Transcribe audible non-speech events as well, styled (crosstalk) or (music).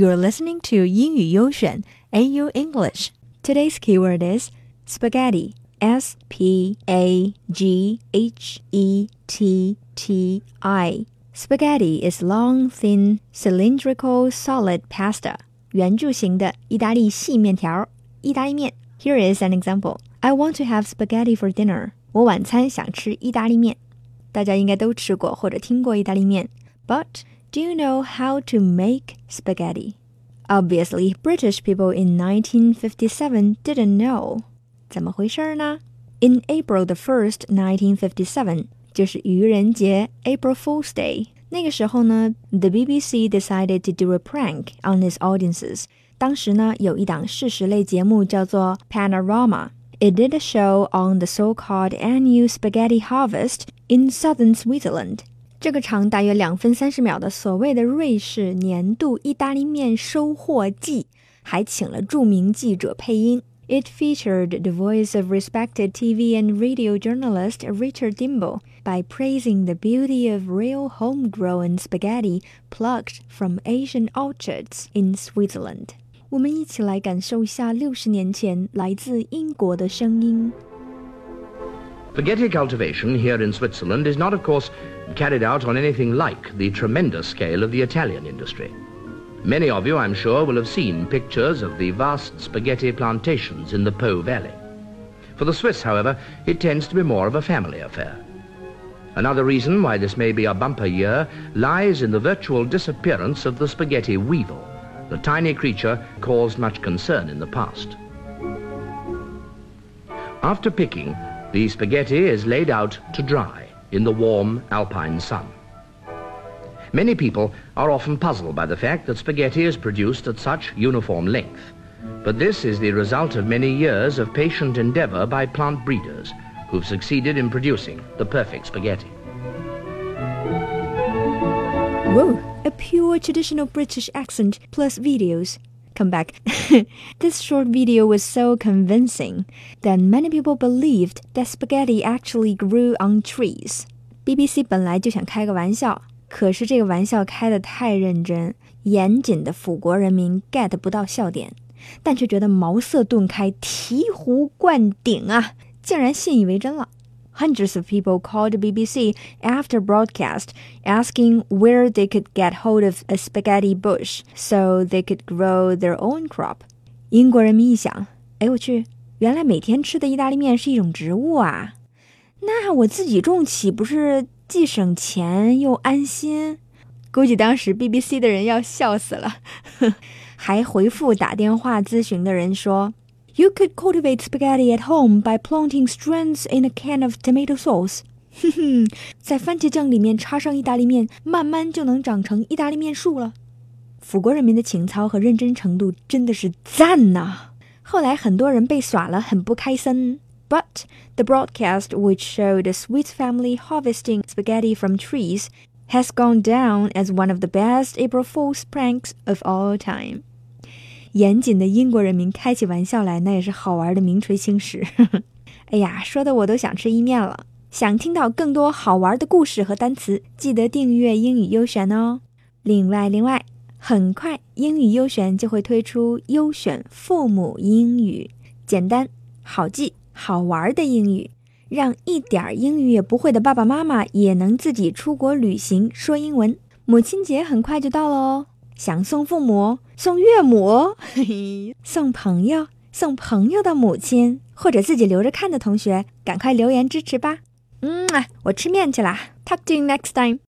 You're listening to 英语优选 AU English. Today's keyword is spaghetti. S P A G H E T T I. Spaghetti is long, thin, cylindrical, solid pasta. 圆柱形的意大利细面条，意大利面。Here is an example. I want to have spaghetti for dinner. 我晚餐想吃意大利面。大家应该都吃过或者听过意大利面。But do you know how to make spaghetti? Obviously, British people in 1957 didn't know. 怎么回事呢? In April the 1st, 1957, 就是愚人节 April Fool's Day. 那个时候呢，the BBC decided to do a prank on its audiences. 当时呢，有一档事实类节目叫做 Panorama. It did a show on the so-called annual spaghetti harvest in southern Switzerland. 这个长大约两分三十秒的所谓的瑞士年度意大利面收获季，还请了著名记者配音。It featured the voice of respected TV and radio journalist Richard Dimble by praising the beauty of real homegrown spaghetti plucked from Asian orchards in Switzerland。我们一起来感受一下六十年前来自英国的声音。Spaghetti cultivation here in Switzerland is not, of course, carried out on anything like the tremendous scale of the Italian industry. Many of you, I'm sure, will have seen pictures of the vast spaghetti plantations in the Po Valley. For the Swiss, however, it tends to be more of a family affair. Another reason why this may be a bumper year lies in the virtual disappearance of the spaghetti weevil, the tiny creature caused much concern in the past. After picking, the spaghetti is laid out to dry in the warm alpine sun. Many people are often puzzled by the fact that spaghetti is produced at such uniform length. But this is the result of many years of patient endeavor by plant breeders who've succeeded in producing the perfect spaghetti. Whoa, a pure traditional British accent plus videos come back. this short video was so convincing that many people believed that spaghetti actually grew on trees. BBC 本来就想开个玩笑，可是这个玩笑开得太认真，严谨的辅国人民 get 不到笑点，但却觉得茅塞顿开、醍醐灌顶啊，竟然信以为真了。Hundreds of people called BBC after broadcast asking where they could get hold of a spaghetti bush so they could grow their own crop. 英国人民一想，哎我去，原来每天吃的意大利面是一种植物啊！那我自己种岂不是既省钱又安心？估计当时 BBC 的人要笑死了，还回复打电话咨询的人说。You could cultivate spaghetti at home by planting strands in a can of tomato sauce. (laughs) 哼哼，在番茄酱里面插上意大利面，慢慢就能长成意大利面树了。辅国人民的情操和认真程度真的是赞呐！后来很多人被耍了，很不开心。But the broadcast which showed a sweet family harvesting spaghetti from trees has gone down as one of the best April Fool's pranks of all time. 严谨的英国人民开起玩笑来，那也是好玩的名垂青史。(laughs) 哎呀，说的我都想吃意面了。想听到更多好玩的故事和单词，记得订阅英语优选哦。另外，另外，很快英语优选就会推出优选父母英语，简单好记好玩的英语，让一点英语也不会的爸爸妈妈也能自己出国旅行说英文。母亲节很快就到了哦。想送父母、送岳母、嘿嘿，送朋友、送朋友的母亲，或者自己留着看的同学，赶快留言支持吧。嗯啊，我吃面去啦。Talk to you next time.